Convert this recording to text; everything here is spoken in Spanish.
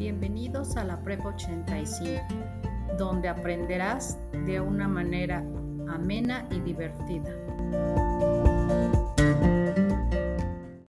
Bienvenidos a la Prepa 85, donde aprenderás de una manera amena y divertida.